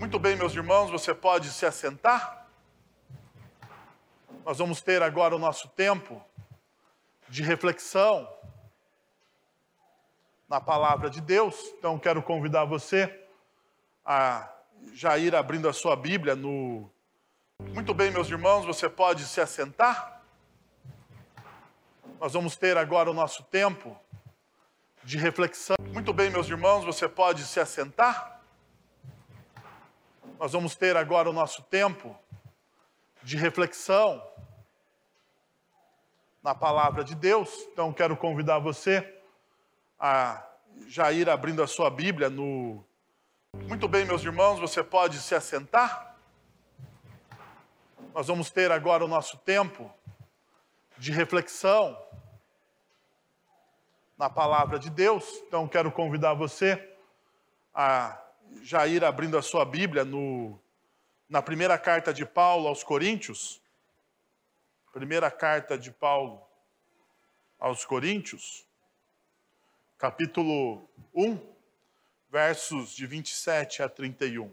Muito bem, meus irmãos, você pode se assentar. Nós vamos ter agora o nosso tempo de reflexão na palavra de Deus. Então, quero convidar você a já ir abrindo a sua Bíblia no. Muito bem, meus irmãos, você pode se assentar. Nós vamos ter agora o nosso tempo de reflexão. Muito bem, meus irmãos, você pode se assentar. Nós vamos ter agora o nosso tempo de reflexão na palavra de Deus. Então, quero convidar você a já ir abrindo a sua Bíblia no. Muito bem, meus irmãos, você pode se assentar. Nós vamos ter agora o nosso tempo de reflexão na palavra de Deus. Então, quero convidar você a já ir abrindo a sua Bíblia no, na primeira carta de Paulo aos Coríntios. Primeira carta de Paulo aos Coríntios, capítulo 1, versos de 27 a 31.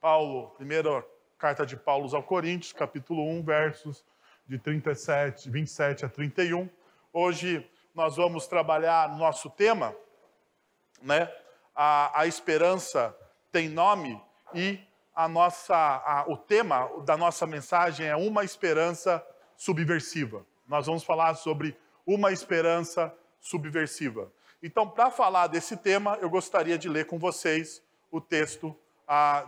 Paulo, primeira carta de Paulo aos Coríntios, capítulo 1, versos de 37, 27 a 31. Hoje nós vamos trabalhar nosso tema, né? A, a esperança tem nome e a nossa, a, o tema da nossa mensagem é uma esperança subversiva. Nós vamos falar sobre uma esperança subversiva. Então, para falar desse tema, eu gostaria de ler com vocês o texto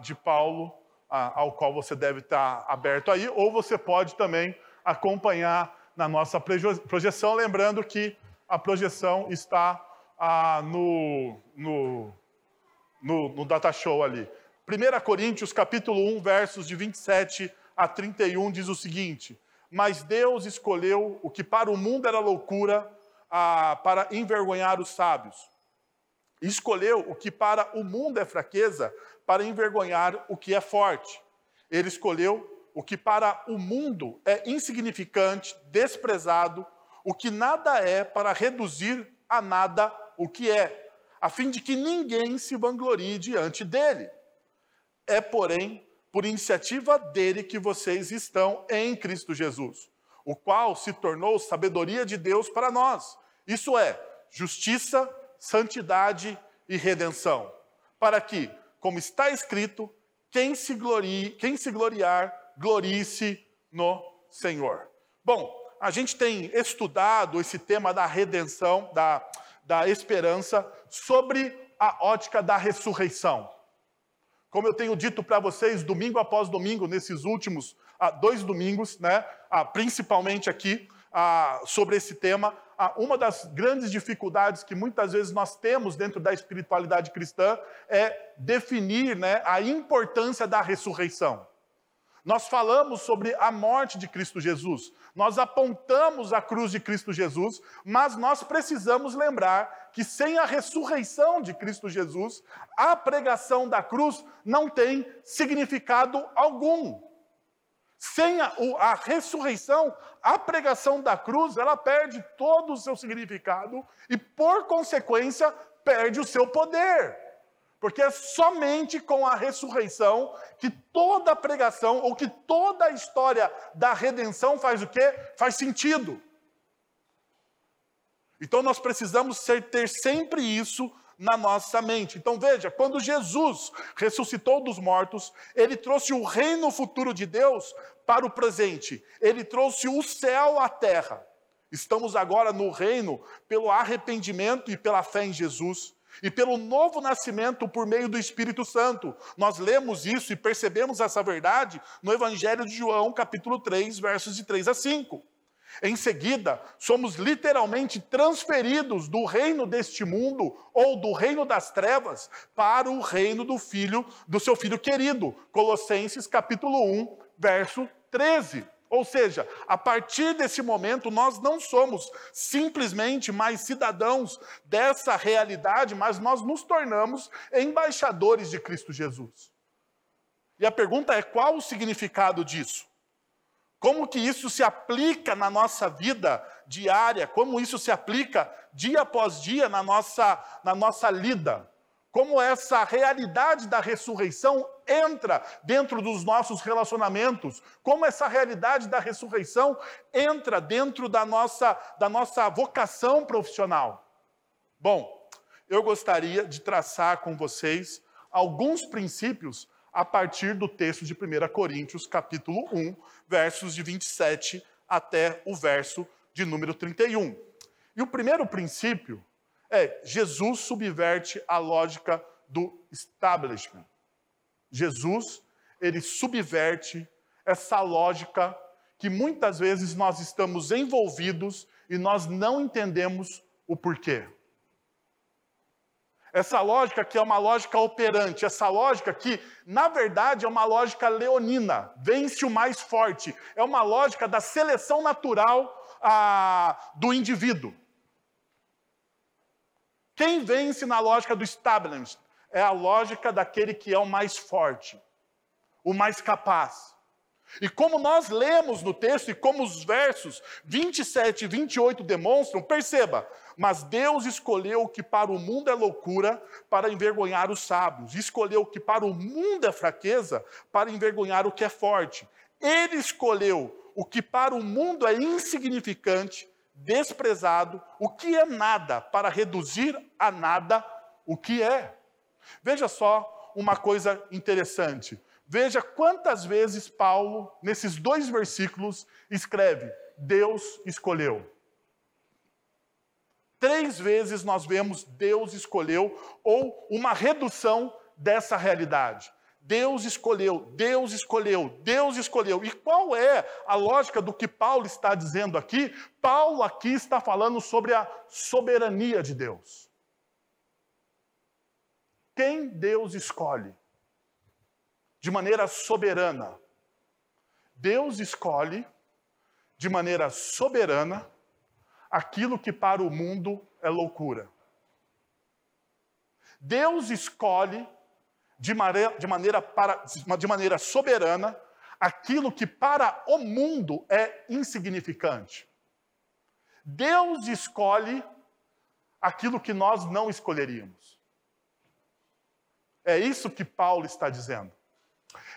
de Paulo, ao qual você deve estar aberto aí, ou você pode também acompanhar na nossa projeção, lembrando que a projeção está no, no, no, no data show ali. 1 Coríntios capítulo 1, versos de 27 a 31 diz o seguinte: mas Deus escolheu o que para o mundo era loucura ah, para envergonhar os sábios. Escolheu o que para o mundo é fraqueza para envergonhar o que é forte. Ele escolheu o que para o mundo é insignificante, desprezado, o que nada é para reduzir a nada o que é, a fim de que ninguém se vanglorie diante dele. É, porém, por iniciativa dele que vocês estão em Cristo Jesus, o qual se tornou sabedoria de Deus para nós. Isso é, justiça, santidade e redenção. Para que, como está escrito, quem se, glorie, quem se gloriar, glorie-se no Senhor. Bom, a gente tem estudado esse tema da redenção, da, da esperança, sobre a ótica da ressurreição. Como eu tenho dito para vocês, domingo após domingo, nesses últimos ah, dois domingos, né, ah, principalmente aqui, ah, sobre esse tema, ah, uma das grandes dificuldades que muitas vezes nós temos dentro da espiritualidade cristã é definir né, a importância da ressurreição. Nós falamos sobre a morte de Cristo Jesus, nós apontamos a cruz de Cristo Jesus, mas nós precisamos lembrar que sem a ressurreição de Cristo Jesus, a pregação da cruz não tem significado algum. Sem a, a, ressurreição, a pregação da cruz, ela perde todo o seu significado e, por consequência, perde o seu poder. Porque é somente com a ressurreição que toda a pregação ou que toda a história da redenção faz o quê? Faz sentido. Então nós precisamos ser, ter sempre isso na nossa mente. Então veja, quando Jesus ressuscitou dos mortos, ele trouxe o reino futuro de Deus para o presente. Ele trouxe o céu à terra. Estamos agora no reino pelo arrependimento e pela fé em Jesus e pelo novo nascimento por meio do Espírito Santo. Nós lemos isso e percebemos essa verdade no Evangelho de João, capítulo 3, versos de 3 a 5. Em seguida, somos literalmente transferidos do reino deste mundo ou do reino das trevas para o reino do filho do seu filho querido. Colossenses capítulo 1, verso 13. Ou seja, a partir desse momento, nós não somos simplesmente mais cidadãos dessa realidade, mas nós nos tornamos embaixadores de Cristo Jesus. E a pergunta é: qual o significado disso? Como que isso se aplica na nossa vida diária? Como isso se aplica dia após dia na nossa, na nossa lida? Como essa realidade da ressurreição entra dentro dos nossos relacionamentos, como essa realidade da ressurreição entra dentro da nossa, da nossa vocação profissional. Bom, eu gostaria de traçar com vocês alguns princípios a partir do texto de 1 Coríntios, capítulo 1, versos de 27 até o verso de número 31. E o primeiro princípio é Jesus subverte a lógica do establishment. Jesus, ele subverte essa lógica que muitas vezes nós estamos envolvidos e nós não entendemos o porquê. Essa lógica que é uma lógica operante, essa lógica que, na verdade, é uma lógica leonina, vence o mais forte, é uma lógica da seleção natural ah, do indivíduo. Quem vence na lógica do establishment é a lógica daquele que é o mais forte, o mais capaz. E como nós lemos no texto e como os versos 27 e 28 demonstram, perceba, mas Deus escolheu o que para o mundo é loucura para envergonhar os sábios, escolheu o que para o mundo é fraqueza para envergonhar o que é forte. Ele escolheu o que para o mundo é insignificante desprezado, o que é nada, para reduzir a nada o que é. Veja só uma coisa interessante. Veja quantas vezes Paulo, nesses dois versículos, escreve: Deus escolheu. Três vezes nós vemos Deus escolheu, ou uma redução dessa realidade. Deus escolheu, Deus escolheu, Deus escolheu. E qual é a lógica do que Paulo está dizendo aqui? Paulo aqui está falando sobre a soberania de Deus. Quem Deus escolhe? De maneira soberana. Deus escolhe de maneira soberana aquilo que para o mundo é loucura. Deus escolhe de maneira, de maneira, para, de maneira soberana aquilo que para o mundo é insignificante. Deus escolhe aquilo que nós não escolheríamos. É isso que Paulo está dizendo.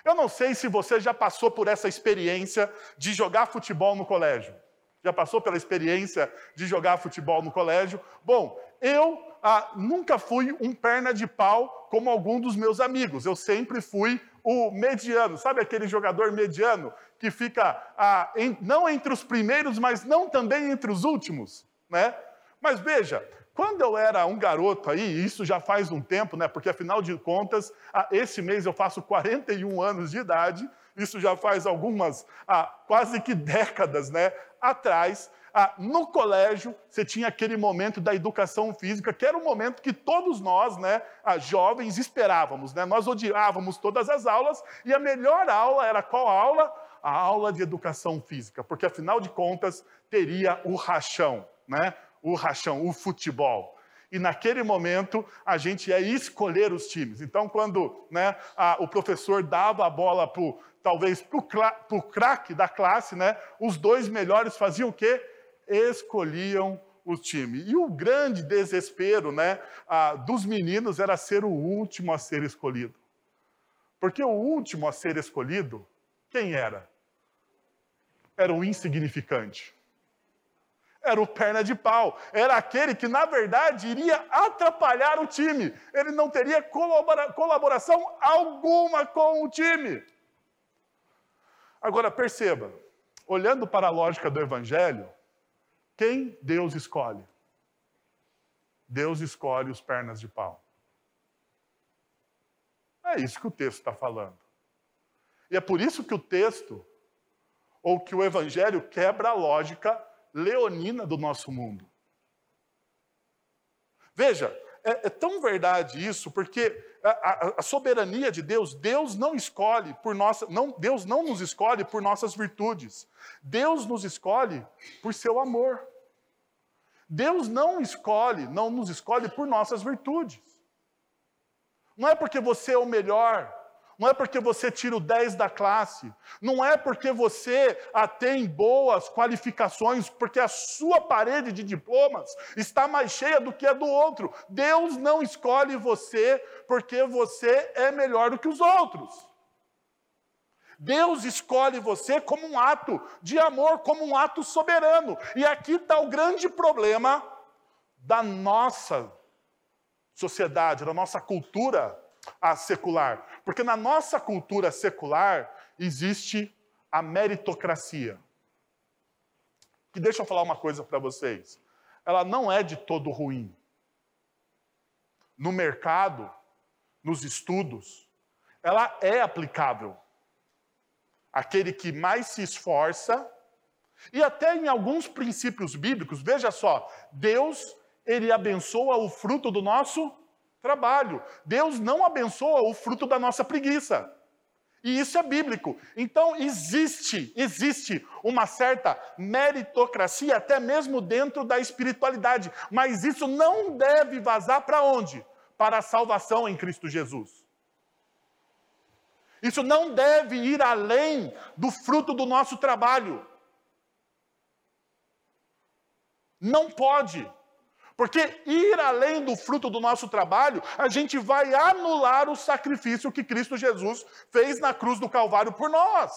Eu não sei se você já passou por essa experiência de jogar futebol no colégio. Já passou pela experiência de jogar futebol no colégio? Bom, eu ah, nunca fui um perna de pau como algum dos meus amigos. Eu sempre fui o mediano. Sabe aquele jogador mediano que fica ah, em, não entre os primeiros, mas não também entre os últimos? Né? Mas veja, quando eu era um garoto aí, isso já faz um tempo, né? Porque afinal de contas, esse mês eu faço 41 anos de idade, isso já faz algumas, ah, quase que décadas, né? Atrás, ah, no colégio, você tinha aquele momento da educação física, que era um momento que todos nós, né, ah, jovens, esperávamos. Né? Nós odiávamos todas as aulas, e a melhor aula era qual aula? A aula de educação física, porque afinal de contas teria o rachão, né? O rachão, o futebol. E naquele momento a gente ia escolher os times. Então, quando né, a, o professor dava a bola pro, talvez para o craque da classe, né, os dois melhores faziam o quê? escolhiam o time. E o grande desespero né, dos meninos era ser o último a ser escolhido. Porque o último a ser escolhido, quem era? Era o insignificante. Era o perna de pau. Era aquele que, na verdade, iria atrapalhar o time. Ele não teria colabora colaboração alguma com o time. Agora, perceba, olhando para a lógica do Evangelho, quem Deus escolhe? Deus escolhe os pernas de pau. É isso que o texto está falando. E é por isso que o texto, ou que o evangelho, quebra a lógica leonina do nosso mundo. Veja, é, é tão verdade isso, porque a, a, a, soberania de Deus, Deus não escolhe por nossa, não, Deus não nos escolhe por nossas virtudes. Deus nos escolhe por seu amor. Deus não escolhe, não nos escolhe por nossas virtudes. Não é porque você é o melhor, não é porque você tira o 10 da classe, não é porque você tem boas qualificações, porque a sua parede de diplomas está mais cheia do que a do outro. Deus não escolhe você porque você é melhor do que os outros. Deus escolhe você como um ato de amor, como um ato soberano. E aqui está o grande problema da nossa sociedade, da nossa cultura a secular. Porque na nossa cultura secular existe a meritocracia. Que deixa eu falar uma coisa para vocês. Ela não é de todo ruim. No mercado, nos estudos, ela é aplicável. Aquele que mais se esforça, e até em alguns princípios bíblicos, veja só, Deus, ele abençoa o fruto do nosso trabalho. Deus não abençoa o fruto da nossa preguiça. E isso é bíblico. Então existe, existe uma certa meritocracia até mesmo dentro da espiritualidade, mas isso não deve vazar para onde? Para a salvação em Cristo Jesus. Isso não deve ir além do fruto do nosso trabalho. Não pode. Porque ir além do fruto do nosso trabalho, a gente vai anular o sacrifício que Cristo Jesus fez na cruz do Calvário por nós.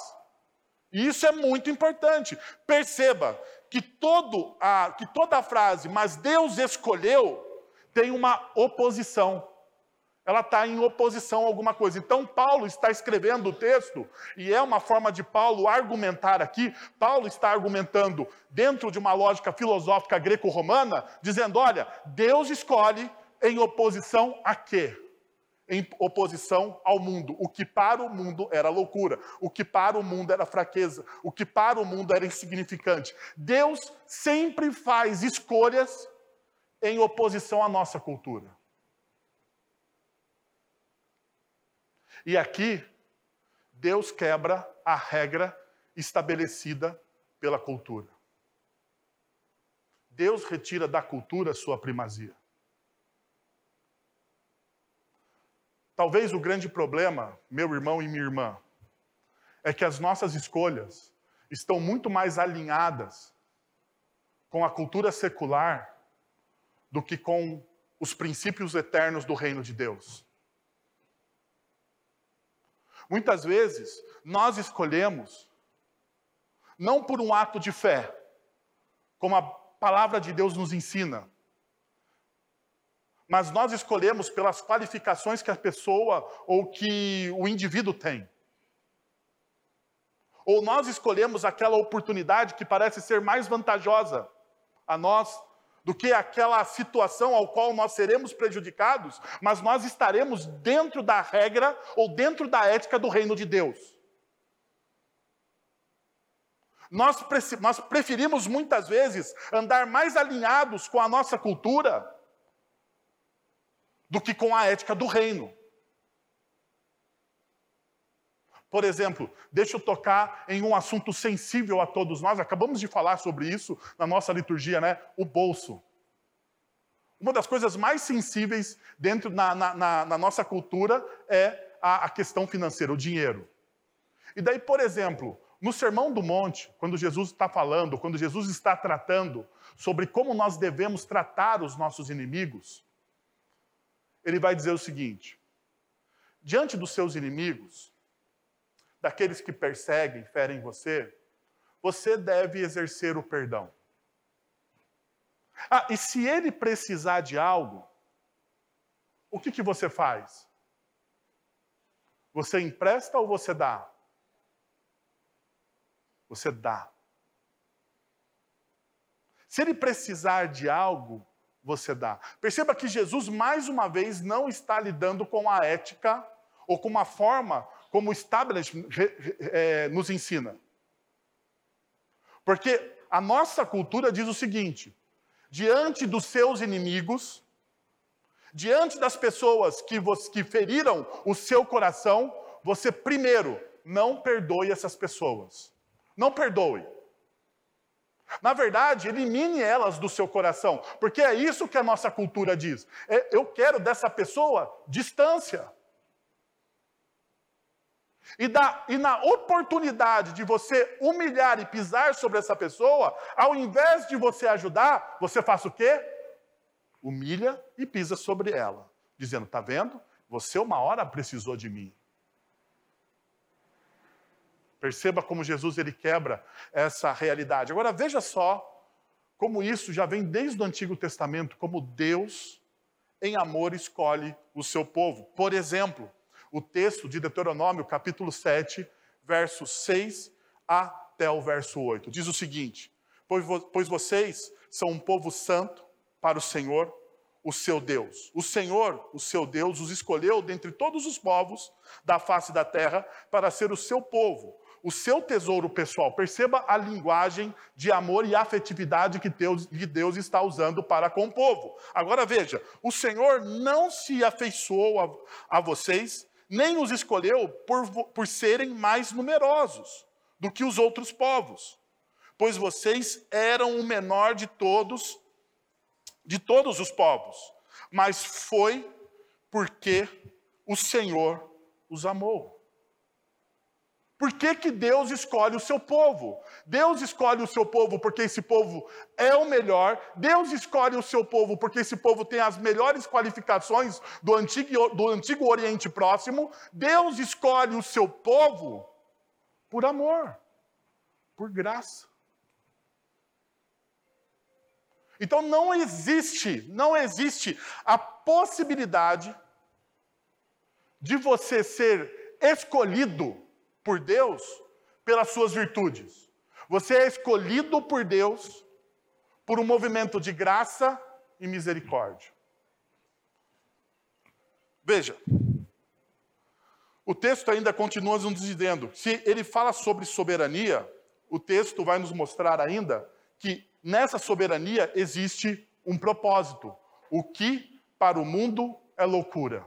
E isso é muito importante. Perceba que, todo a, que toda a frase, mas Deus escolheu, tem uma oposição ela está em oposição a alguma coisa. Então, Paulo está escrevendo o texto, e é uma forma de Paulo argumentar aqui. Paulo está argumentando dentro de uma lógica filosófica greco-romana, dizendo: olha, Deus escolhe em oposição a quê? Em oposição ao mundo. O que para o mundo era loucura, o que para o mundo era fraqueza, o que para o mundo era insignificante. Deus sempre faz escolhas em oposição à nossa cultura. E aqui, Deus quebra a regra estabelecida pela cultura. Deus retira da cultura sua primazia. Talvez o grande problema, meu irmão e minha irmã, é que as nossas escolhas estão muito mais alinhadas com a cultura secular do que com os princípios eternos do reino de Deus. Muitas vezes, nós escolhemos, não por um ato de fé, como a palavra de Deus nos ensina, mas nós escolhemos pelas qualificações que a pessoa ou que o indivíduo tem. Ou nós escolhemos aquela oportunidade que parece ser mais vantajosa a nós do que aquela situação ao qual nós seremos prejudicados, mas nós estaremos dentro da regra ou dentro da ética do reino de Deus. Nós, nós preferimos muitas vezes andar mais alinhados com a nossa cultura do que com a ética do reino. Por exemplo, deixa eu tocar em um assunto sensível a todos nós, acabamos de falar sobre isso na nossa liturgia, né? O bolso. Uma das coisas mais sensíveis dentro na, na, na, na nossa cultura é a, a questão financeira, o dinheiro. E daí, por exemplo, no Sermão do Monte, quando Jesus está falando, quando Jesus está tratando sobre como nós devemos tratar os nossos inimigos, ele vai dizer o seguinte: diante dos seus inimigos, daqueles que perseguem, ferem você, você deve exercer o perdão. Ah, e se ele precisar de algo, o que, que você faz? Você empresta ou você dá? Você dá. Se ele precisar de algo, você dá. Perceba que Jesus, mais uma vez, não está lidando com a ética ou com uma forma como o establishment é, nos ensina. Porque a nossa cultura diz o seguinte: diante dos seus inimigos, diante das pessoas que, que feriram o seu coração, você primeiro não perdoe essas pessoas. Não perdoe. Na verdade, elimine elas do seu coração, porque é isso que a nossa cultura diz. É, eu quero dessa pessoa distância. E, da, e na oportunidade de você humilhar e pisar sobre essa pessoa, ao invés de você ajudar, você faz o quê? Humilha e pisa sobre ela, dizendo: Está vendo? Você uma hora precisou de mim. Perceba como Jesus ele quebra essa realidade. Agora veja só como isso já vem desde o Antigo Testamento, como Deus em amor escolhe o seu povo. Por exemplo, o texto de Deuteronômio, capítulo 7, versos 6 até o verso 8. Diz o seguinte: Pois vocês são um povo santo para o Senhor, o seu Deus. O Senhor, o seu Deus, os escolheu dentre todos os povos da face da terra para ser o seu povo, o seu tesouro pessoal. Perceba a linguagem de amor e afetividade que Deus, que Deus está usando para com o povo. Agora veja: o Senhor não se afeiçoou a, a vocês nem os escolheu por, por serem mais numerosos do que os outros povos, pois vocês eram o menor de todos, de todos os povos, mas foi porque o Senhor os amou. Por que, que Deus escolhe o seu povo? Deus escolhe o seu povo porque esse povo é o melhor. Deus escolhe o seu povo porque esse povo tem as melhores qualificações do antigo, do antigo Oriente Próximo. Deus escolhe o seu povo por amor, por graça. Então não existe, não existe a possibilidade de você ser escolhido por Deus pelas suas virtudes. Você é escolhido por Deus por um movimento de graça e misericórdia. Veja, o texto ainda continua nos dizendo, se ele fala sobre soberania, o texto vai nos mostrar ainda que nessa soberania existe um propósito. O que para o mundo é loucura.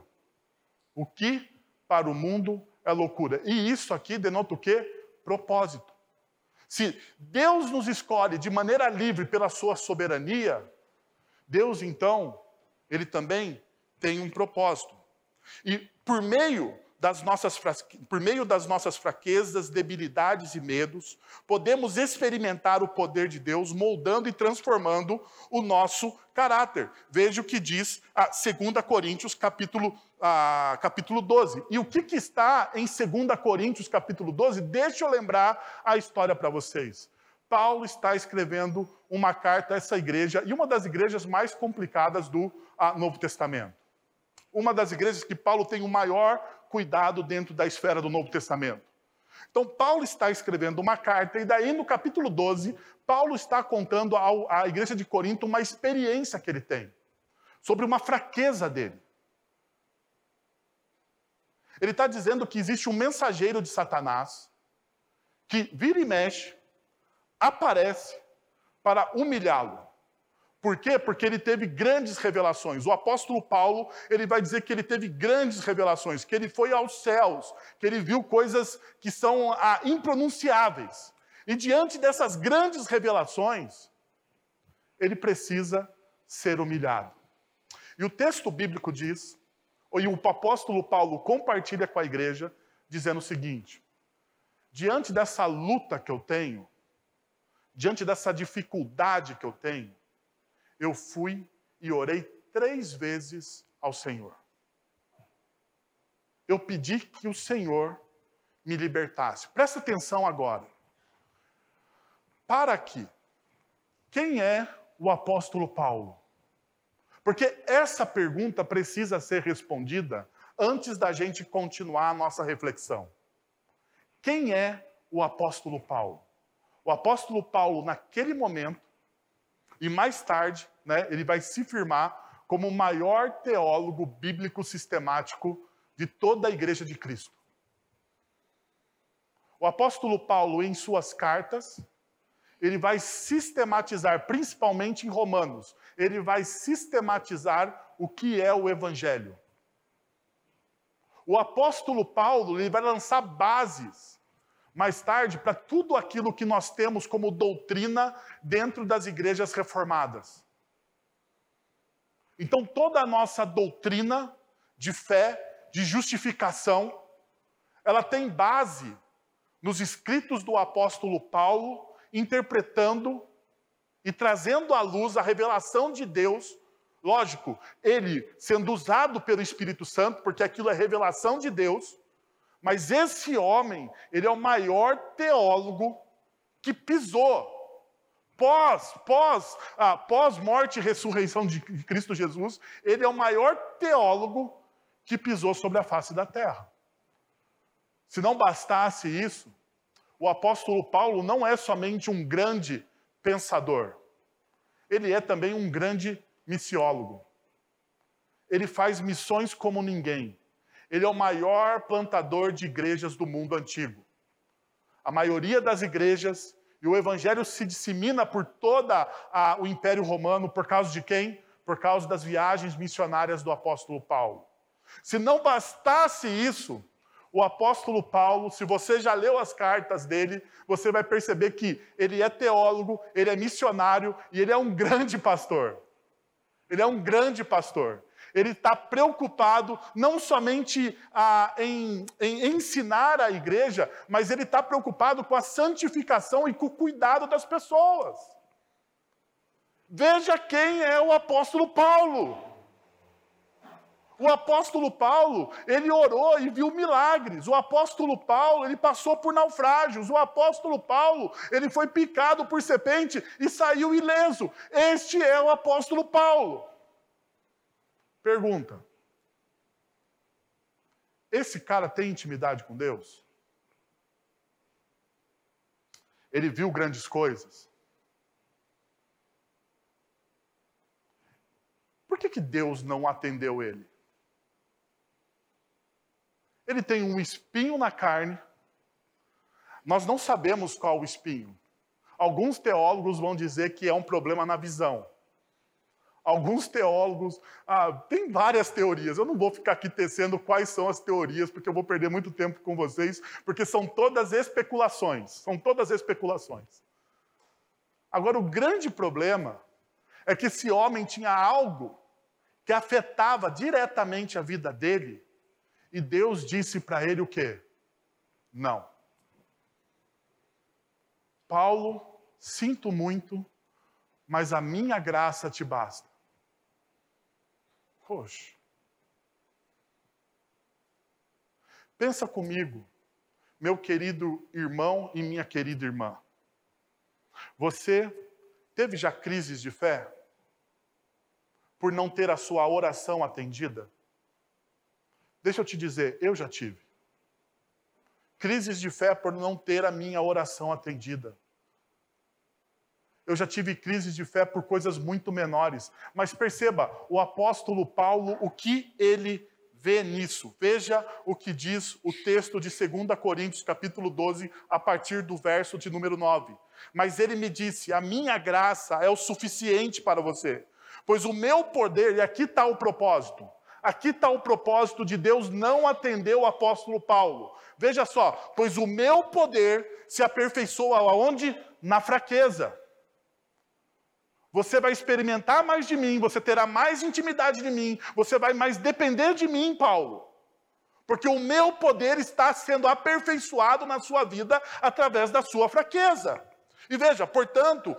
O que para o mundo é loucura. E isso aqui denota o quê? Propósito. Se Deus nos escolhe de maneira livre pela sua soberania, Deus então, ele também tem um propósito. E por meio das nossas, por meio das nossas fraquezas, debilidades e medos, podemos experimentar o poder de Deus moldando e transformando o nosso caráter. Veja o que diz a 2 Coríntios, capítulo, capítulo 12. E o que, que está em 2 Coríntios, capítulo 12? Deixa eu lembrar a história para vocês. Paulo está escrevendo uma carta a essa igreja, e uma das igrejas mais complicadas do a, Novo Testamento. Uma das igrejas que Paulo tem o maior cuidado dentro da esfera do Novo Testamento. Então, Paulo está escrevendo uma carta, e daí no capítulo 12, Paulo está contando à igreja de Corinto uma experiência que ele tem, sobre uma fraqueza dele. Ele está dizendo que existe um mensageiro de Satanás, que vira e mexe, aparece para humilhá-lo. Por quê? Porque ele teve grandes revelações. O apóstolo Paulo, ele vai dizer que ele teve grandes revelações, que ele foi aos céus, que ele viu coisas que são ah, impronunciáveis. E diante dessas grandes revelações, ele precisa ser humilhado. E o texto bíblico diz, e o apóstolo Paulo compartilha com a igreja, dizendo o seguinte: diante dessa luta que eu tenho, diante dessa dificuldade que eu tenho, eu fui e orei três vezes ao Senhor. Eu pedi que o Senhor me libertasse. Presta atenção agora. Para aqui. Quem é o apóstolo Paulo? Porque essa pergunta precisa ser respondida antes da gente continuar a nossa reflexão. Quem é o apóstolo Paulo? O apóstolo Paulo, naquele momento, e mais tarde, né, ele vai se firmar como o maior teólogo bíblico sistemático de toda a igreja de Cristo. O apóstolo Paulo, em suas cartas, ele vai sistematizar, principalmente em Romanos, ele vai sistematizar o que é o evangelho. O apóstolo Paulo, ele vai lançar bases mais tarde para tudo aquilo que nós temos como doutrina dentro das igrejas reformadas. Então, toda a nossa doutrina de fé, de justificação, ela tem base nos escritos do apóstolo Paulo, interpretando e trazendo à luz a revelação de Deus. Lógico, ele sendo usado pelo Espírito Santo, porque aquilo é revelação de Deus, mas esse homem, ele é o maior teólogo que pisou pós, pós, ah, pós morte e ressurreição de Cristo Jesus, ele é o maior teólogo que pisou sobre a face da terra. Se não bastasse isso, o apóstolo Paulo não é somente um grande pensador, ele é também um grande missiólogo. Ele faz missões como ninguém. Ele é o maior plantador de igrejas do mundo antigo. A maioria das igrejas e o evangelho se dissemina por todo o Império Romano por causa de quem? Por causa das viagens missionárias do apóstolo Paulo. Se não bastasse isso, o apóstolo Paulo, se você já leu as cartas dele, você vai perceber que ele é teólogo, ele é missionário e ele é um grande pastor. Ele é um grande pastor ele está preocupado não somente ah, em, em ensinar a igreja, mas ele está preocupado com a santificação e com o cuidado das pessoas. Veja quem é o apóstolo Paulo. O apóstolo Paulo, ele orou e viu milagres. O apóstolo Paulo, ele passou por naufrágios. O apóstolo Paulo, ele foi picado por serpente e saiu ileso. Este é o apóstolo Paulo. Pergunta: esse cara tem intimidade com Deus? Ele viu grandes coisas? Por que, que Deus não atendeu ele? Ele tem um espinho na carne. Nós não sabemos qual o espinho. Alguns teólogos vão dizer que é um problema na visão. Alguns teólogos, ah, tem várias teorias, eu não vou ficar aqui tecendo quais são as teorias, porque eu vou perder muito tempo com vocês, porque são todas especulações, são todas especulações. Agora, o grande problema é que esse homem tinha algo que afetava diretamente a vida dele, e Deus disse para ele o quê? Não. Paulo, sinto muito, mas a minha graça te basta. Poxa. Pensa comigo, meu querido irmão e minha querida irmã. Você teve já crises de fé? Por não ter a sua oração atendida? Deixa eu te dizer, eu já tive. Crises de fé por não ter a minha oração atendida. Eu já tive crises de fé por coisas muito menores. Mas perceba, o apóstolo Paulo, o que ele vê nisso? Veja o que diz o texto de 2 Coríntios, capítulo 12, a partir do verso de número 9. Mas ele me disse: A minha graça é o suficiente para você, pois o meu poder, e aqui está o propósito, aqui está o propósito de Deus não atender o apóstolo Paulo. Veja só, pois o meu poder se aperfeiçoa aonde? Na fraqueza. Você vai experimentar mais de mim, você terá mais intimidade de mim, você vai mais depender de mim, Paulo. Porque o meu poder está sendo aperfeiçoado na sua vida através da sua fraqueza. E veja, portanto,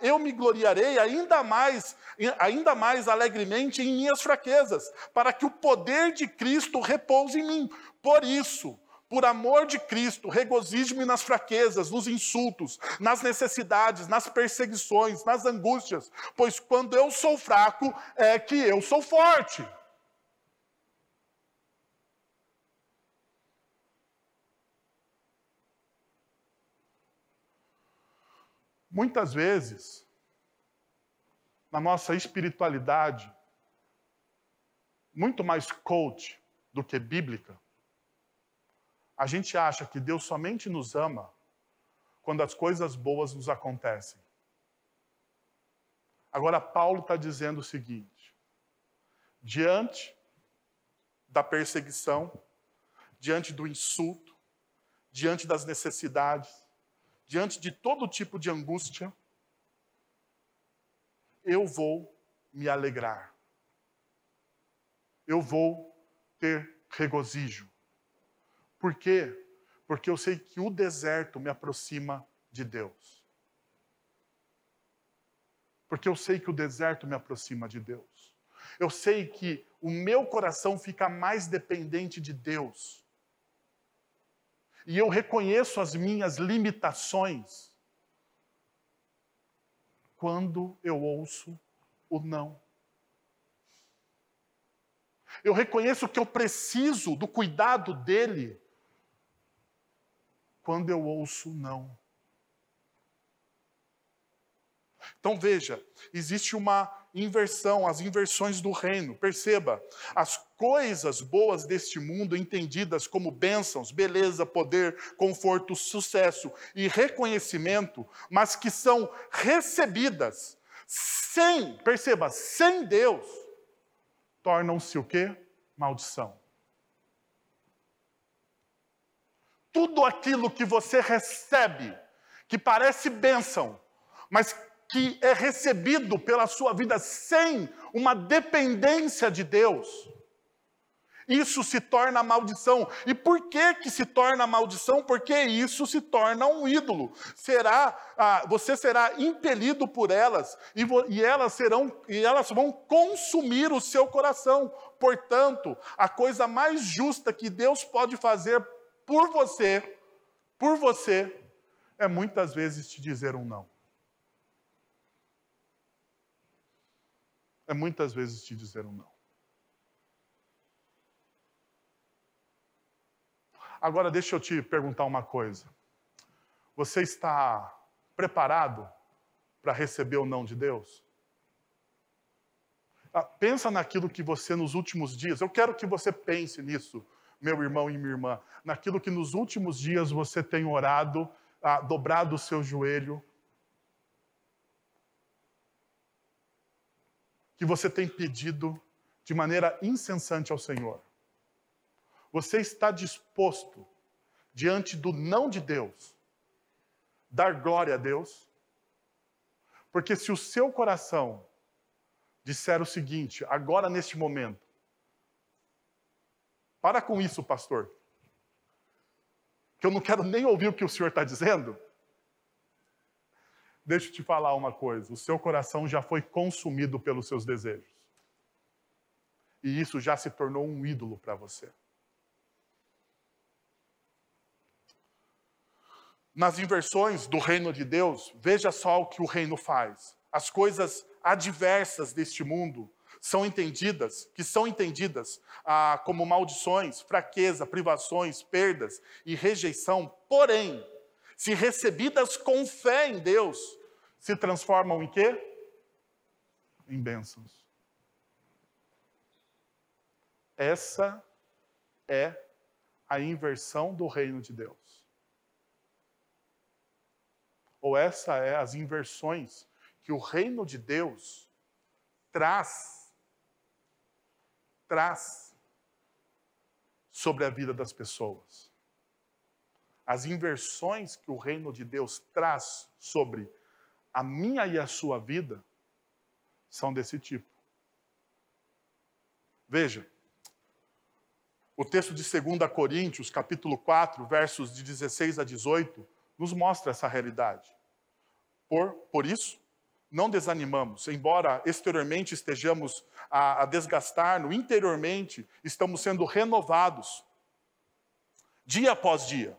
eu me gloriarei ainda mais, ainda mais alegremente em minhas fraquezas, para que o poder de Cristo repouse em mim. Por isso, por amor de Cristo, regozijo-me nas fraquezas, nos insultos, nas necessidades, nas perseguições, nas angústias, pois quando eu sou fraco é que eu sou forte. Muitas vezes, na nossa espiritualidade, muito mais coach do que bíblica, a gente acha que Deus somente nos ama quando as coisas boas nos acontecem. Agora, Paulo está dizendo o seguinte: diante da perseguição, diante do insulto, diante das necessidades, diante de todo tipo de angústia, eu vou me alegrar. Eu vou ter regozijo Por quê? Porque eu sei que o deserto me aproxima de Deus. Porque eu sei que o deserto me aproxima de Deus. Eu sei que o meu coração fica mais dependente de Deus. E eu reconheço as minhas limitações quando eu ouço o não. Eu reconheço que eu preciso do cuidado dele quando eu ouço não. Então veja, existe uma inversão, as inversões do reino. Perceba, as coisas boas deste mundo, entendidas como bênçãos, beleza, poder, conforto, sucesso e reconhecimento, mas que são recebidas sem, perceba, sem Deus, tornam-se o quê? Maldição. Tudo aquilo que você recebe, que parece bênção, mas que é recebido pela sua vida sem uma dependência de Deus, isso se torna maldição. E por que que se torna maldição? Porque isso se torna um ídolo. Será, ah, você será impelido por elas e, e, elas serão e elas vão consumir o seu coração. Portanto, a coisa mais justa que Deus pode fazer por você, por você, é muitas vezes te dizer um não. É muitas vezes te dizer um não. Agora deixa eu te perguntar uma coisa. Você está preparado para receber o não de Deus? Ah, pensa naquilo que você nos últimos dias, eu quero que você pense nisso, meu irmão e minha irmã, naquilo que nos últimos dias você tem orado, ah, dobrado o seu joelho, que você tem pedido de maneira incessante ao Senhor. Você está disposto, diante do não de Deus, dar glória a Deus? Porque se o seu coração disser o seguinte, agora neste momento, para com isso, pastor, que eu não quero nem ouvir o que o senhor está dizendo. Deixa eu te falar uma coisa: o seu coração já foi consumido pelos seus desejos. E isso já se tornou um ídolo para você. Nas inversões do reino de Deus, veja só o que o reino faz. As coisas adversas deste mundo são entendidas, que são entendidas ah, como maldições, fraqueza, privações, perdas e rejeição, porém, se recebidas com fé em Deus, se transformam em quê? Em bênçãos. Essa é a inversão do reino de Deus. Ou essa é as inversões que o reino de Deus traz traz sobre a vida das pessoas as inversões que o reino de Deus traz sobre a minha e a sua vida são desse tipo. Veja, o texto de 2 Coríntios, capítulo 4, versos de 16 a 18, nos mostra essa realidade. Por, por isso, não desanimamos, embora exteriormente estejamos a, a desgastar, no interiormente estamos sendo renovados, dia após dia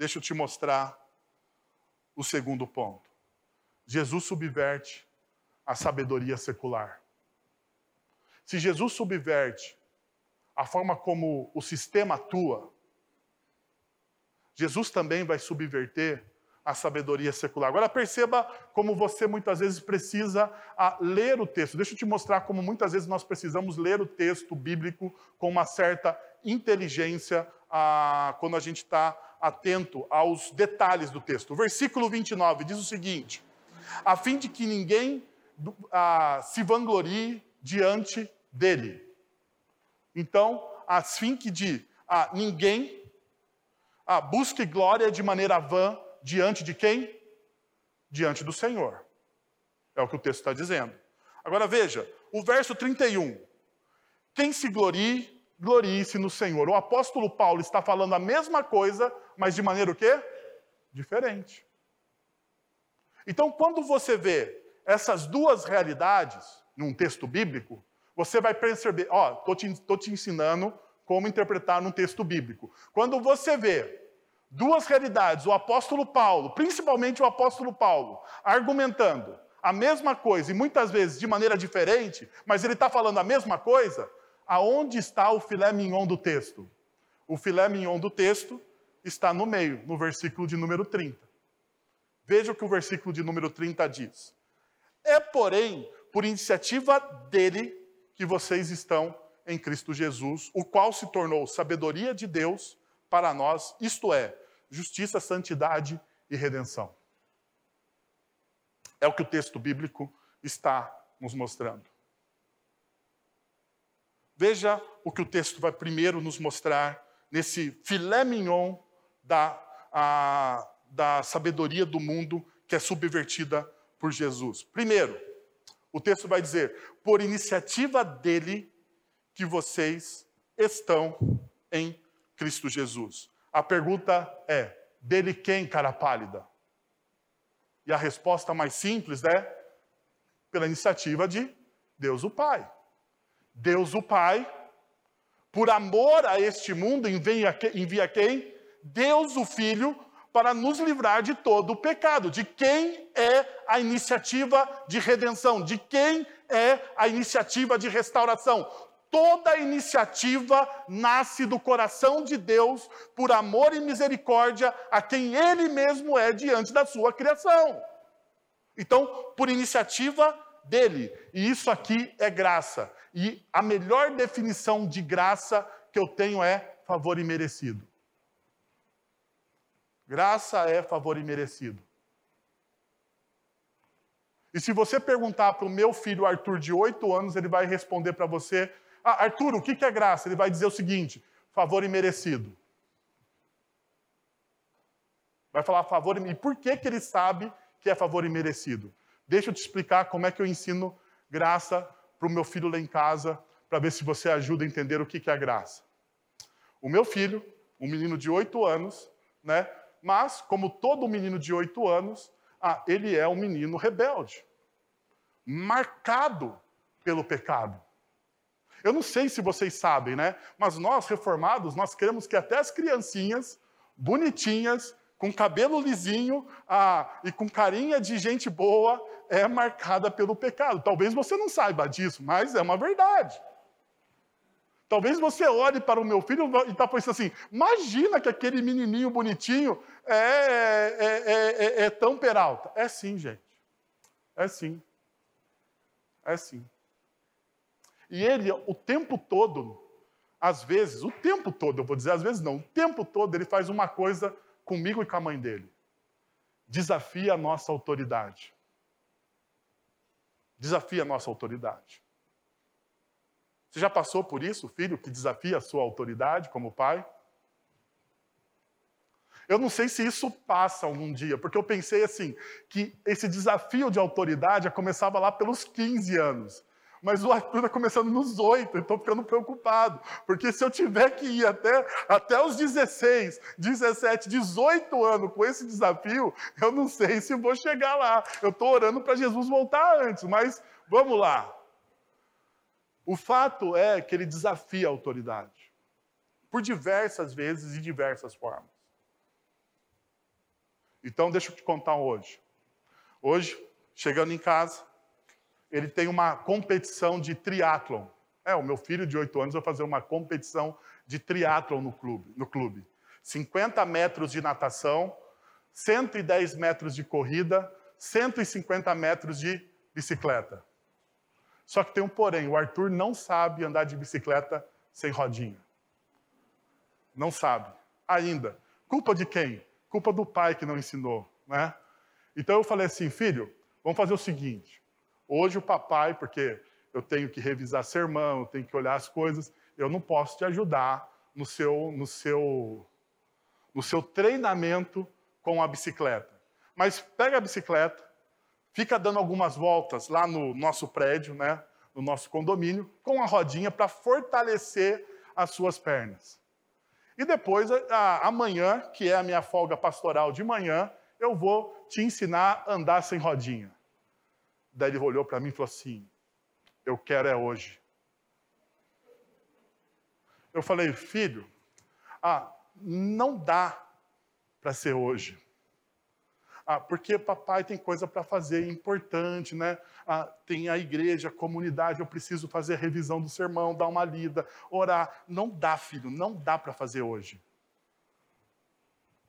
Deixa eu te mostrar o segundo ponto. Jesus subverte a sabedoria secular. Se Jesus subverte a forma como o sistema atua, Jesus também vai subverter a sabedoria secular. Agora perceba como você muitas vezes precisa a, ler o texto. Deixa eu te mostrar como muitas vezes nós precisamos ler o texto bíblico com uma certa inteligência ah, quando a gente está atento aos detalhes do texto. O versículo 29 diz o seguinte: a fim de que ninguém ah, se vanglorie diante dele. Então, a fim que de ah, ninguém ah, busque glória de maneira vã diante de quem? Diante do Senhor. É o que o texto está dizendo. Agora veja, o verso 31. Quem se glorie, glorie-se no Senhor. O apóstolo Paulo está falando a mesma coisa, mas de maneira o quê? Diferente. Então, quando você vê essas duas realidades num texto bíblico, você vai perceber, ó, estou te, te ensinando como interpretar num texto bíblico. Quando você vê duas realidades, o apóstolo Paulo, principalmente o apóstolo Paulo, argumentando a mesma coisa e muitas vezes de maneira diferente, mas ele está falando a mesma coisa, aonde está o filé mignon do texto? O filé mignon do texto está no meio, no versículo de número 30. Veja o que o versículo de número 30 diz. É, porém, por iniciativa dele que vocês estão em Cristo Jesus, o qual se tornou sabedoria de Deus para nós, isto é, justiça, santidade e redenção. É o que o texto bíblico está nos mostrando. Veja o que o texto vai primeiro nos mostrar nesse filé mignon da, a, da sabedoria do mundo que é subvertida por Jesus. Primeiro, o texto vai dizer: por iniciativa dele que vocês estão em Cristo Jesus. A pergunta é: dele quem, cara pálida? E a resposta mais simples é: pela iniciativa de Deus o Pai. Deus o Pai, por amor a este mundo, envia, envia quem? Deus o Filho, para nos livrar de todo o pecado. De quem é a iniciativa de redenção? De quem é a iniciativa de restauração? Toda iniciativa nasce do coração de Deus por amor e misericórdia a quem Ele mesmo é diante da sua criação. Então, por iniciativa dele. E isso aqui é graça. E a melhor definição de graça que eu tenho é favor imerecido. Graça é favor imerecido. E se você perguntar para o meu filho Arthur, de 8 anos, ele vai responder para você ah, Arthur, o que é graça? Ele vai dizer o seguinte: favor imerecido. Vai falar favor e por que, que ele sabe que é favor imerecido? Deixa eu te explicar como é que eu ensino graça para o meu filho lá em casa, para ver se você ajuda a entender o que, que é graça. O meu filho, um menino de oito anos, né? Mas, como todo menino de oito anos, ah, ele é um menino rebelde, marcado pelo pecado. Eu não sei se vocês sabem, né? Mas nós, reformados, nós queremos que até as criancinhas, bonitinhas, com cabelo lisinho ah, e com carinha de gente boa, é marcada pelo pecado. Talvez você não saiba disso, mas é uma verdade. Talvez você olhe para o meu filho e está pensando assim: imagina que aquele menininho bonitinho é, é, é, é, tão peralta. É sim, gente. É sim. É sim. E ele, o tempo todo, às vezes, o tempo todo, eu vou dizer às vezes não, o tempo todo ele faz uma coisa comigo e com a mãe dele. Desafia a nossa autoridade. Desafia a nossa autoridade. Você já passou por isso, filho que desafia a sua autoridade como pai? Eu não sei se isso passa algum dia, porque eu pensei assim, que esse desafio de autoridade começava lá pelos 15 anos. Mas o Arthur está começando nos oito, estou ficando preocupado. Porque se eu tiver que ir até, até os 16, 17, 18 anos com esse desafio, eu não sei se vou chegar lá. Eu estou orando para Jesus voltar antes, mas vamos lá. O fato é que ele desafia a autoridade. Por diversas vezes e diversas formas. Então, deixa eu te contar hoje. Hoje, chegando em casa, ele tem uma competição de triatlon. É, o meu filho de 8 anos vai fazer uma competição de triatlon no clube, no clube. 50 metros de natação, 110 metros de corrida, 150 metros de bicicleta. Só que tem um porém, o Arthur não sabe andar de bicicleta sem rodinha. Não sabe. Ainda. Culpa de quem? Culpa do pai que não ensinou, né? Então eu falei assim, filho, vamos fazer o seguinte. Hoje o papai, porque eu tenho que revisar sermão, eu tenho que olhar as coisas, eu não posso te ajudar no seu, no seu, no seu treinamento com a bicicleta. Mas pega a bicicleta, fica dando algumas voltas lá no nosso prédio, né, no nosso condomínio, com a rodinha para fortalecer as suas pernas. E depois, amanhã, que é a minha folga pastoral de manhã, eu vou te ensinar a andar sem rodinha. Daí ele olhou para mim e falou assim: Eu quero é hoje. Eu falei, filho, ah, não dá para ser hoje. Ah, porque papai tem coisa para fazer importante, né? Ah, tem a igreja, a comunidade, eu preciso fazer a revisão do sermão, dar uma lida, orar. Não dá, filho, não dá para fazer hoje.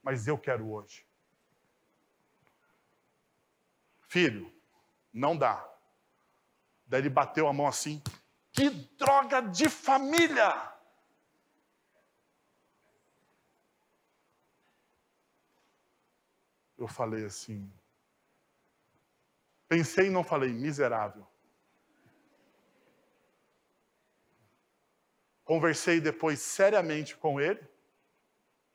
Mas eu quero hoje. Filho, não dá. Daí ele bateu a mão assim. Que droga de família! eu falei assim. Pensei e não falei, miserável. Conversei depois seriamente com ele.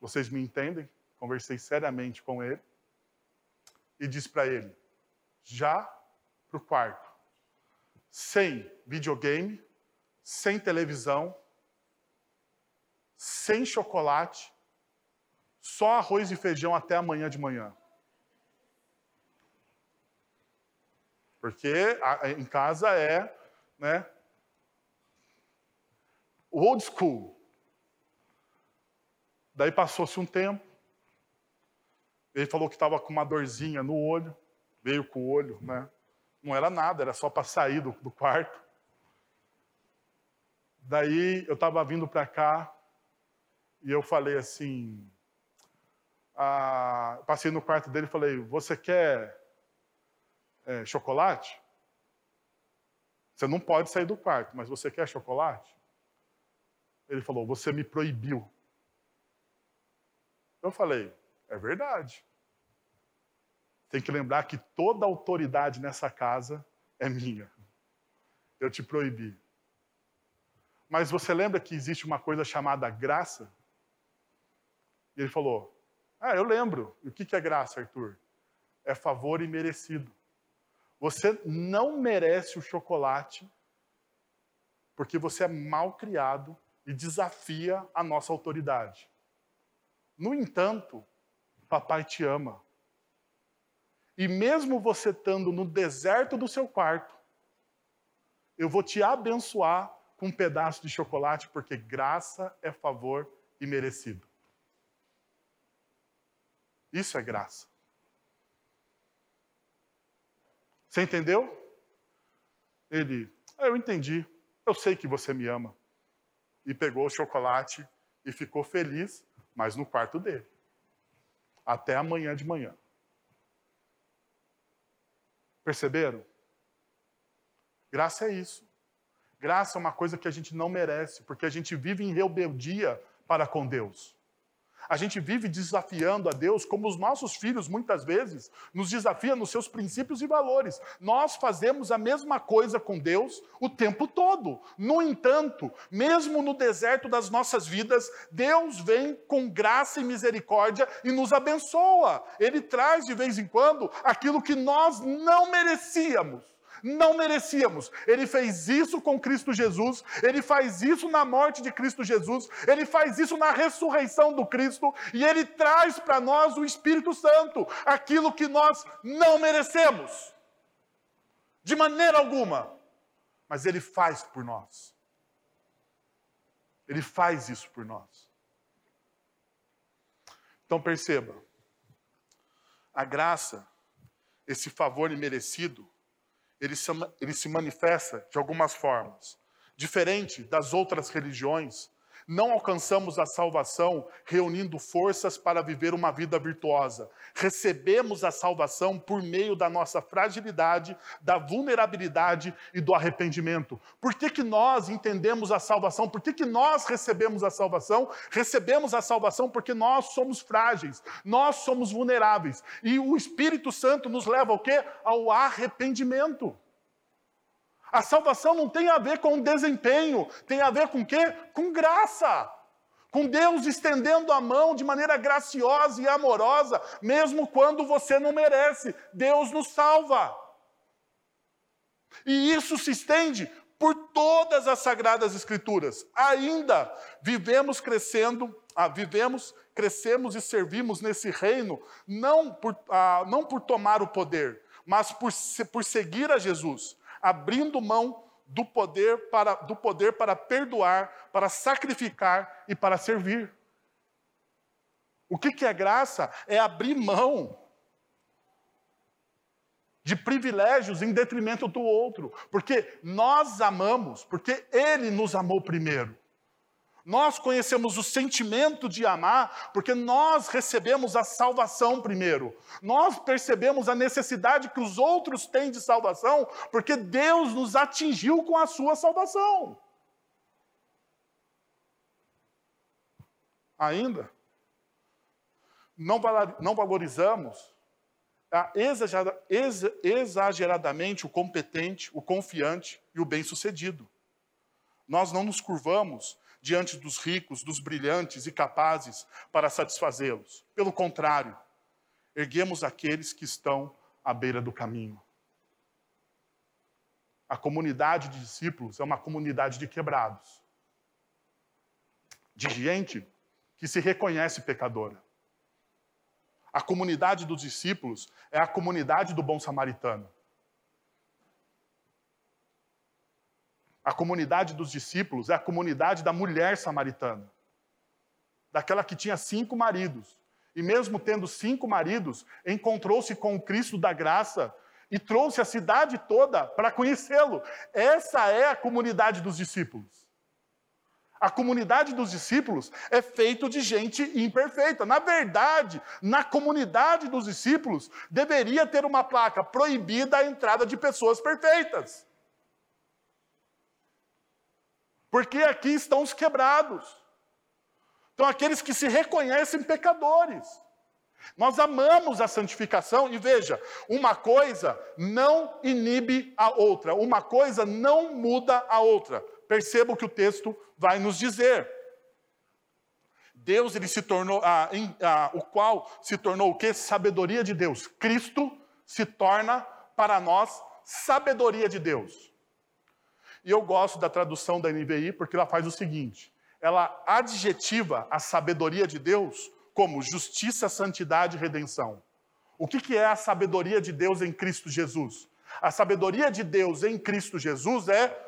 Vocês me entendem? Conversei seriamente com ele. E disse para ele: já para o quarto. Sem videogame, sem televisão, sem chocolate, só arroz e feijão até amanhã de manhã. Porque em casa é, né, old school. Daí passou-se um tempo. Ele falou que estava com uma dorzinha no olho, veio com o olho, né? Não era nada, era só para sair do, do quarto. Daí eu estava vindo para cá e eu falei assim, ah, passei no quarto dele e falei: Você quer é, chocolate? Você não pode sair do quarto, mas você quer chocolate? Ele falou: Você me proibiu. Eu falei: É verdade. Tem que lembrar que toda autoridade nessa casa é minha. Eu te proibi. Mas você lembra que existe uma coisa chamada graça? E ele falou: Ah, eu lembro. E o que é graça, Arthur? É favor imerecido. Você não merece o chocolate porque você é mal criado e desafia a nossa autoridade. No entanto, papai te ama. E mesmo você estando no deserto do seu quarto, eu vou te abençoar com um pedaço de chocolate, porque graça é favor e merecido. Isso é graça. Você entendeu? Ele, ah, eu entendi, eu sei que você me ama. E pegou o chocolate e ficou feliz, mas no quarto dele. Até amanhã de manhã. Perceberam? Graça é isso. Graça é uma coisa que a gente não merece, porque a gente vive em rebeldia para com Deus. A gente vive desafiando a Deus, como os nossos filhos muitas vezes nos desafiam nos seus princípios e valores. Nós fazemos a mesma coisa com Deus o tempo todo. No entanto, mesmo no deserto das nossas vidas, Deus vem com graça e misericórdia e nos abençoa. Ele traz de vez em quando aquilo que nós não merecíamos não merecíamos. Ele fez isso com Cristo Jesus, ele faz isso na morte de Cristo Jesus, ele faz isso na ressurreição do Cristo e ele traz para nós o Espírito Santo, aquilo que nós não merecemos. De maneira alguma. Mas ele faz por nós. Ele faz isso por nós. Então perceba, a graça, esse favor imerecido, ele se, ele se manifesta de algumas formas. Diferente das outras religiões, Não alcançamos a salvação reunindo forças para viver uma vida virtuosa. Recebemos a salvação por meio da nossa fragilidade, da vulnerabilidade e do arrependimento. Por que, que nós entendemos a salvação? Por que, que nós recebemos a salvação? Recebemos a salvação porque nós somos frágeis, nós somos vulneráveis. E o Espírito Santo nos leva ao quê? Ao arrependimento. A salvação não tem a ver com desempenho, tem a ver com quê? Com graça. Com Deus estendendo a mão de maneira graciosa e amorosa, mesmo quando você não merece. Deus nos salva. E isso se estende por todas as sagradas escrituras. Ainda vivemos crescendo, ah, vivemos, crescemos e servimos nesse reino não por, ah, não por tomar o poder, mas por, por seguir a Jesus abrindo mão do poder para do poder para perdoar, para sacrificar e para servir. O que, que é graça? É abrir mão de privilégios em detrimento do outro, porque nós amamos, porque Ele nos amou primeiro. Nós conhecemos o sentimento de amar porque nós recebemos a salvação primeiro. Nós percebemos a necessidade que os outros têm de salvação porque Deus nos atingiu com a sua salvação. Ainda, não valorizamos exageradamente o competente, o confiante e o bem-sucedido. Nós não nos curvamos diante dos ricos, dos brilhantes e capazes para satisfazê-los. Pelo contrário, erguemos aqueles que estão à beira do caminho. A comunidade de discípulos é uma comunidade de quebrados, de gente que se reconhece pecadora. A comunidade dos discípulos é a comunidade do bom samaritano. A comunidade dos discípulos é a comunidade da mulher samaritana, daquela que tinha cinco maridos. E mesmo tendo cinco maridos, encontrou-se com o Cristo da graça e trouxe a cidade toda para conhecê-lo. Essa é a comunidade dos discípulos. A comunidade dos discípulos é feita de gente imperfeita. Na verdade, na comunidade dos discípulos deveria ter uma placa proibida a entrada de pessoas perfeitas. Porque aqui estão os quebrados. Então, aqueles que se reconhecem pecadores. Nós amamos a santificação e veja, uma coisa não inibe a outra, uma coisa não muda a outra. Perceba o que o texto vai nos dizer. Deus ele se tornou, ah, em, ah, o qual se tornou o que? Sabedoria de Deus. Cristo se torna para nós sabedoria de Deus. E eu gosto da tradução da NVI porque ela faz o seguinte: ela adjetiva a sabedoria de Deus como justiça, santidade e redenção. O que, que é a sabedoria de Deus em Cristo Jesus? A sabedoria de Deus em Cristo Jesus é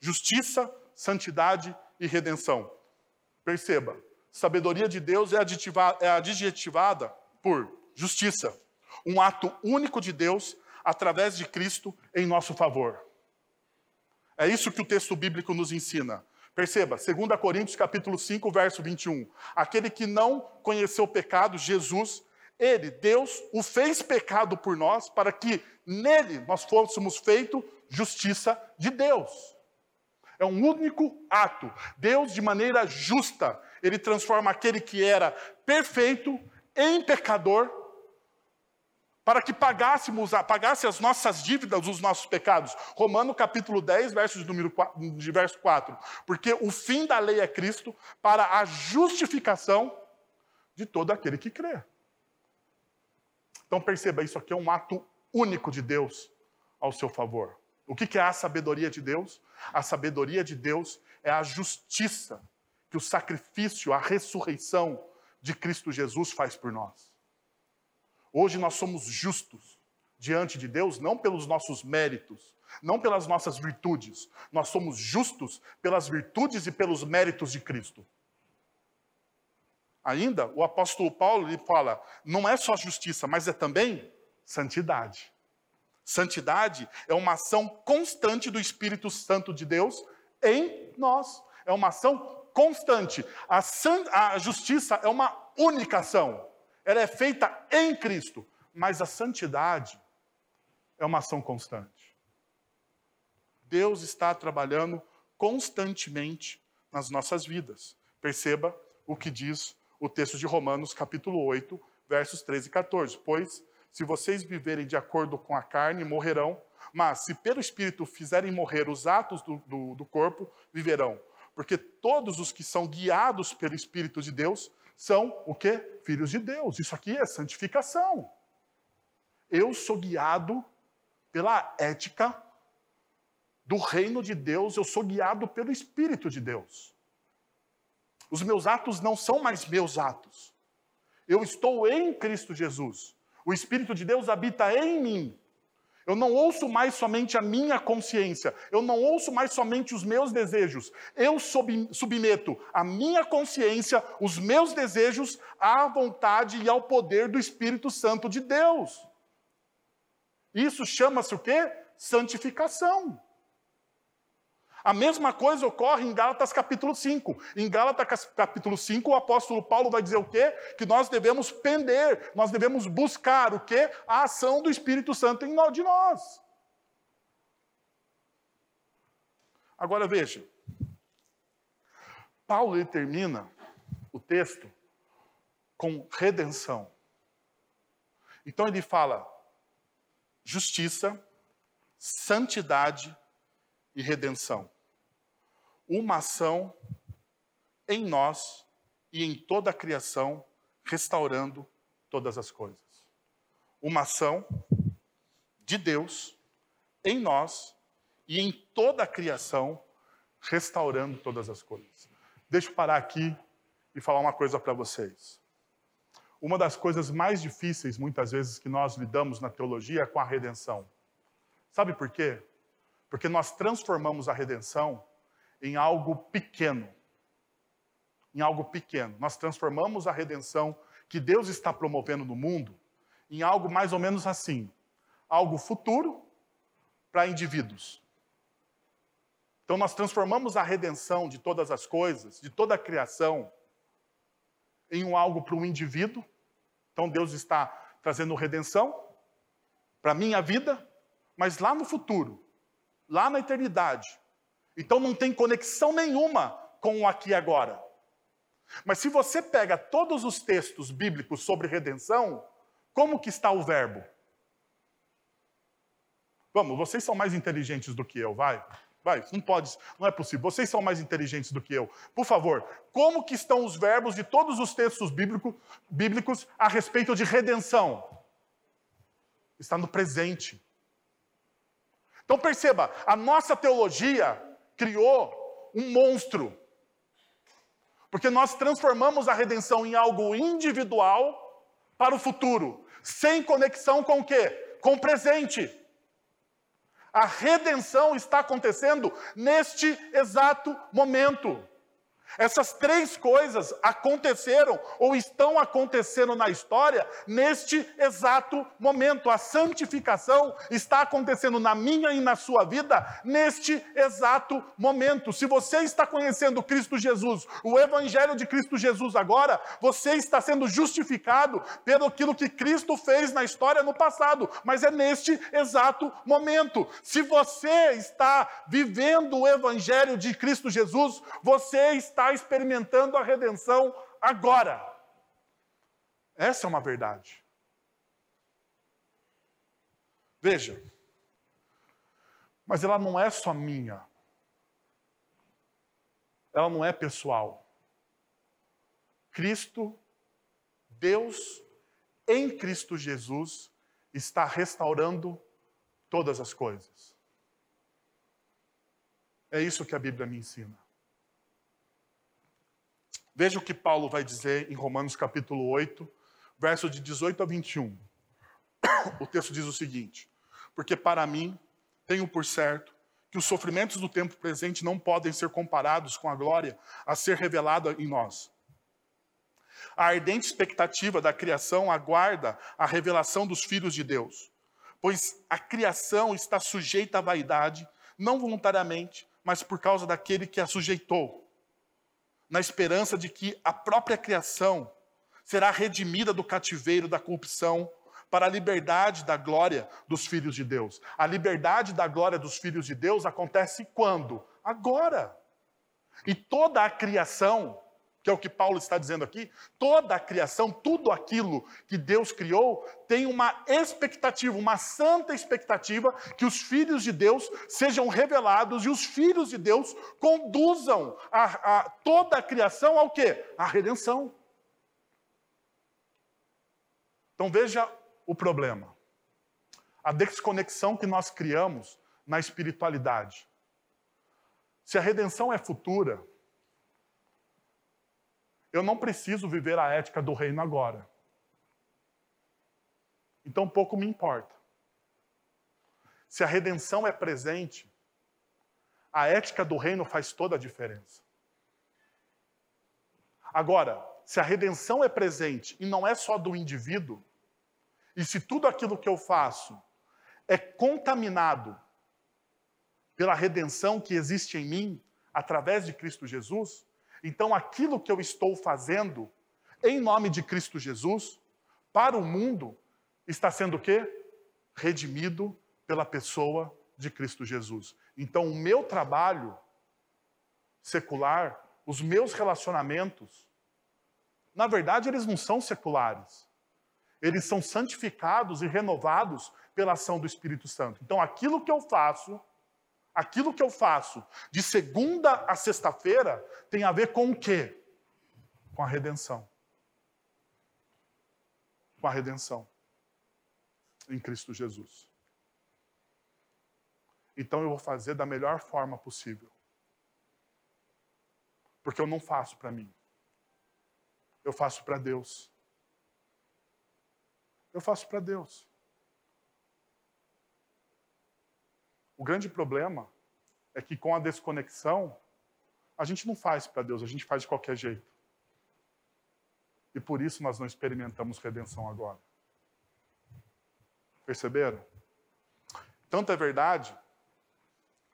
justiça, santidade e redenção. Perceba, sabedoria de Deus é, é adjetivada por justiça, um ato único de Deus através de Cristo em nosso favor. É isso que o texto bíblico nos ensina. Perceba, 2 Coríntios capítulo 5, verso 21. Aquele que não conheceu o pecado, Jesus, ele, Deus, o fez pecado por nós, para que nele nós fôssemos feito justiça de Deus. É um único ato. Deus, de maneira justa, ele transforma aquele que era perfeito em pecador para que pagássemos, pagasse as nossas dívidas, os nossos pecados. Romano capítulo 10, verso de, número 4, de verso 4. Porque o fim da lei é Cristo para a justificação de todo aquele que crê. Então perceba, isso aqui é um ato único de Deus ao seu favor. O que é a sabedoria de Deus? A sabedoria de Deus é a justiça que o sacrifício, a ressurreição de Cristo Jesus faz por nós. Hoje nós somos justos diante de Deus não pelos nossos méritos, não pelas nossas virtudes. Nós somos justos pelas virtudes e pelos méritos de Cristo. Ainda, o apóstolo Paulo ele fala: não é só justiça, mas é também santidade. Santidade é uma ação constante do Espírito Santo de Deus em nós. É uma ação constante. A, san, a justiça é uma única ação. Ela é feita em Cristo. Mas a santidade é uma ação constante. Deus está trabalhando constantemente nas nossas vidas. Perceba o que diz o texto de Romanos, capítulo 8, versos 13 e 14. Pois, se vocês viverem de acordo com a carne, morrerão, mas se pelo Espírito fizerem morrer os atos do, do, do corpo, viverão. Porque todos os que são guiados pelo Espírito de Deus são o quê? Filhos de Deus. Isso aqui é santificação. Eu sou guiado pela ética do reino de Deus, eu sou guiado pelo Espírito de Deus. Os meus atos não são mais meus atos. Eu estou em Cristo Jesus. O Espírito de Deus habita em mim. Eu não ouço mais somente a minha consciência, eu não ouço mais somente os meus desejos. Eu submeto a minha consciência, os meus desejos, à vontade e ao poder do Espírito Santo de Deus. Isso chama-se o quê? Santificação. A mesma coisa ocorre em Gálatas capítulo 5. Em Gálatas capítulo 5, o apóstolo Paulo vai dizer o quê? Que nós devemos pender, nós devemos buscar o quê? A ação do Espírito Santo em de nós. Agora veja. Paulo termina o texto com redenção. Então ele fala justiça, santidade e redenção. Uma ação em nós e em toda a criação, restaurando todas as coisas. Uma ação de Deus em nós e em toda a criação, restaurando todas as coisas. Deixa eu parar aqui e falar uma coisa para vocês. Uma das coisas mais difíceis, muitas vezes, que nós lidamos na teologia é com a redenção. Sabe por quê? Porque nós transformamos a redenção em algo pequeno. Em algo pequeno. Nós transformamos a redenção que Deus está promovendo no mundo em algo mais ou menos assim: algo futuro para indivíduos. Então, nós transformamos a redenção de todas as coisas, de toda a criação, em um algo para um indivíduo. Então Deus está trazendo redenção para a minha vida, mas lá no futuro, lá na eternidade. Então não tem conexão nenhuma com o aqui e agora. Mas se você pega todos os textos bíblicos sobre redenção, como que está o verbo? Vamos, vocês são mais inteligentes do que eu, vai. Vai, não pode, não é possível. Vocês são mais inteligentes do que eu. Por favor, como que estão os verbos de todos os textos bíblico, bíblicos a respeito de redenção? Está no presente. Então perceba, a nossa teologia criou um monstro. Porque nós transformamos a redenção em algo individual para o futuro, sem conexão com o quê? Com o presente. A redenção está acontecendo neste exato momento. Essas três coisas aconteceram ou estão acontecendo na história neste exato momento. A santificação está acontecendo na minha e na sua vida neste exato momento. Se você está conhecendo Cristo Jesus, o Evangelho de Cristo Jesus agora, você está sendo justificado pelo aquilo que Cristo fez na história no passado, mas é neste exato momento. Se você está vivendo o Evangelho de Cristo Jesus, você está experimentando a redenção agora. Essa é uma verdade. Veja, mas ela não é só minha. Ela não é pessoal. Cristo, Deus, em Cristo Jesus, está restaurando todas as coisas. É isso que a Bíblia me ensina. Veja o que Paulo vai dizer em Romanos capítulo 8, verso de 18 a 21. O texto diz o seguinte: Porque para mim tenho por certo que os sofrimentos do tempo presente não podem ser comparados com a glória a ser revelada em nós. A ardente expectativa da criação aguarda a revelação dos filhos de Deus, pois a criação está sujeita à vaidade, não voluntariamente, mas por causa daquele que a sujeitou na esperança de que a própria criação será redimida do cativeiro da corrupção para a liberdade da glória dos filhos de Deus. A liberdade da glória dos filhos de Deus acontece quando? Agora. E toda a criação, que é o que Paulo está dizendo aqui, toda a criação, tudo aquilo que Deus criou, tem uma expectativa, uma santa expectativa que os filhos de Deus sejam revelados e os filhos de Deus conduzam a, a toda a criação ao quê? À redenção. Então veja o problema. A desconexão que nós criamos na espiritualidade. Se a redenção é futura, eu não preciso viver a ética do reino agora. Então pouco me importa. Se a redenção é presente, a ética do reino faz toda a diferença. Agora, se a redenção é presente e não é só do indivíduo, e se tudo aquilo que eu faço é contaminado pela redenção que existe em mim através de Cristo Jesus, então aquilo que eu estou fazendo em nome de Cristo Jesus para o mundo está sendo o quê? Redimido pela pessoa de Cristo Jesus. Então o meu trabalho secular, os meus relacionamentos, na verdade eles não são seculares eles são santificados e renovados pela ação do Espírito Santo. Então, aquilo que eu faço, aquilo que eu faço de segunda a sexta-feira tem a ver com o quê? Com a redenção. Com a redenção em Cristo Jesus. Então eu vou fazer da melhor forma possível. Porque eu não faço para mim. Eu faço para Deus eu faço para Deus. O grande problema é que com a desconexão, a gente não faz para Deus, a gente faz de qualquer jeito. E por isso nós não experimentamos redenção agora. Perceberam? Tanto é verdade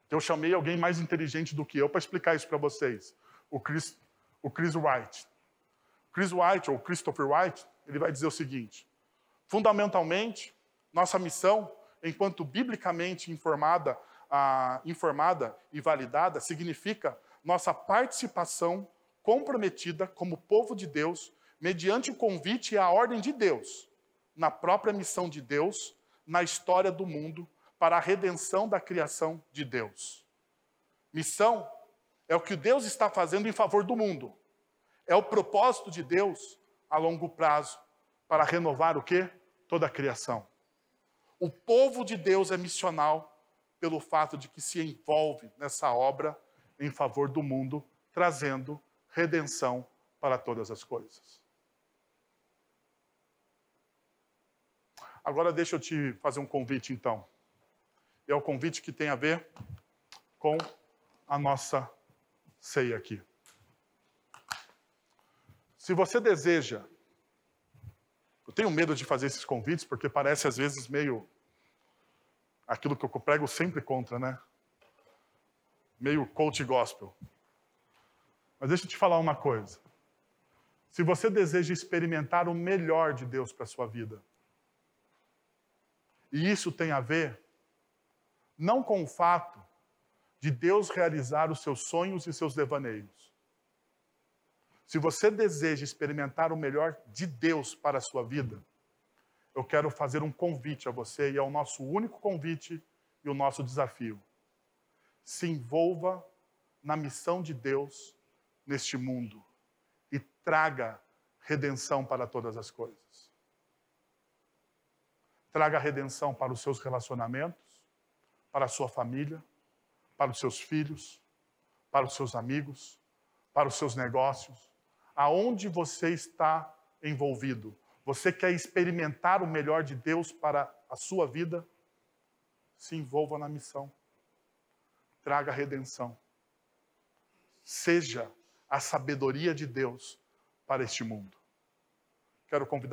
que eu chamei alguém mais inteligente do que eu para explicar isso para vocês. O Chris, o Chris White. Chris White, ou Christopher White, ele vai dizer o seguinte: Fundamentalmente, nossa missão, enquanto biblicamente informada, ah, informada e validada, significa nossa participação comprometida como povo de Deus, mediante o convite e a ordem de Deus, na própria missão de Deus, na história do mundo, para a redenção da criação de Deus. Missão é o que Deus está fazendo em favor do mundo. É o propósito de Deus a longo prazo para renovar o quê? toda a criação. O povo de Deus é missional pelo fato de que se envolve nessa obra em favor do mundo, trazendo redenção para todas as coisas. Agora deixa eu te fazer um convite então. É o convite que tem a ver com a nossa ceia aqui. Se você deseja eu tenho medo de fazer esses convites porque parece às vezes meio aquilo que eu prego sempre contra, né? Meio coach gospel. Mas deixa eu te falar uma coisa. Se você deseja experimentar o melhor de Deus para a sua vida, e isso tem a ver não com o fato de Deus realizar os seus sonhos e seus devaneios, se você deseja experimentar o melhor de Deus para a sua vida, eu quero fazer um convite a você, e é o nosso único convite e o nosso desafio. Se envolva na missão de Deus neste mundo e traga redenção para todas as coisas. Traga redenção para os seus relacionamentos, para a sua família, para os seus filhos, para os seus amigos, para os seus negócios, aonde você está envolvido. Você quer experimentar o melhor de Deus para a sua vida? Se envolva na missão. Traga redenção. Seja a sabedoria de Deus para este mundo. Quero convidar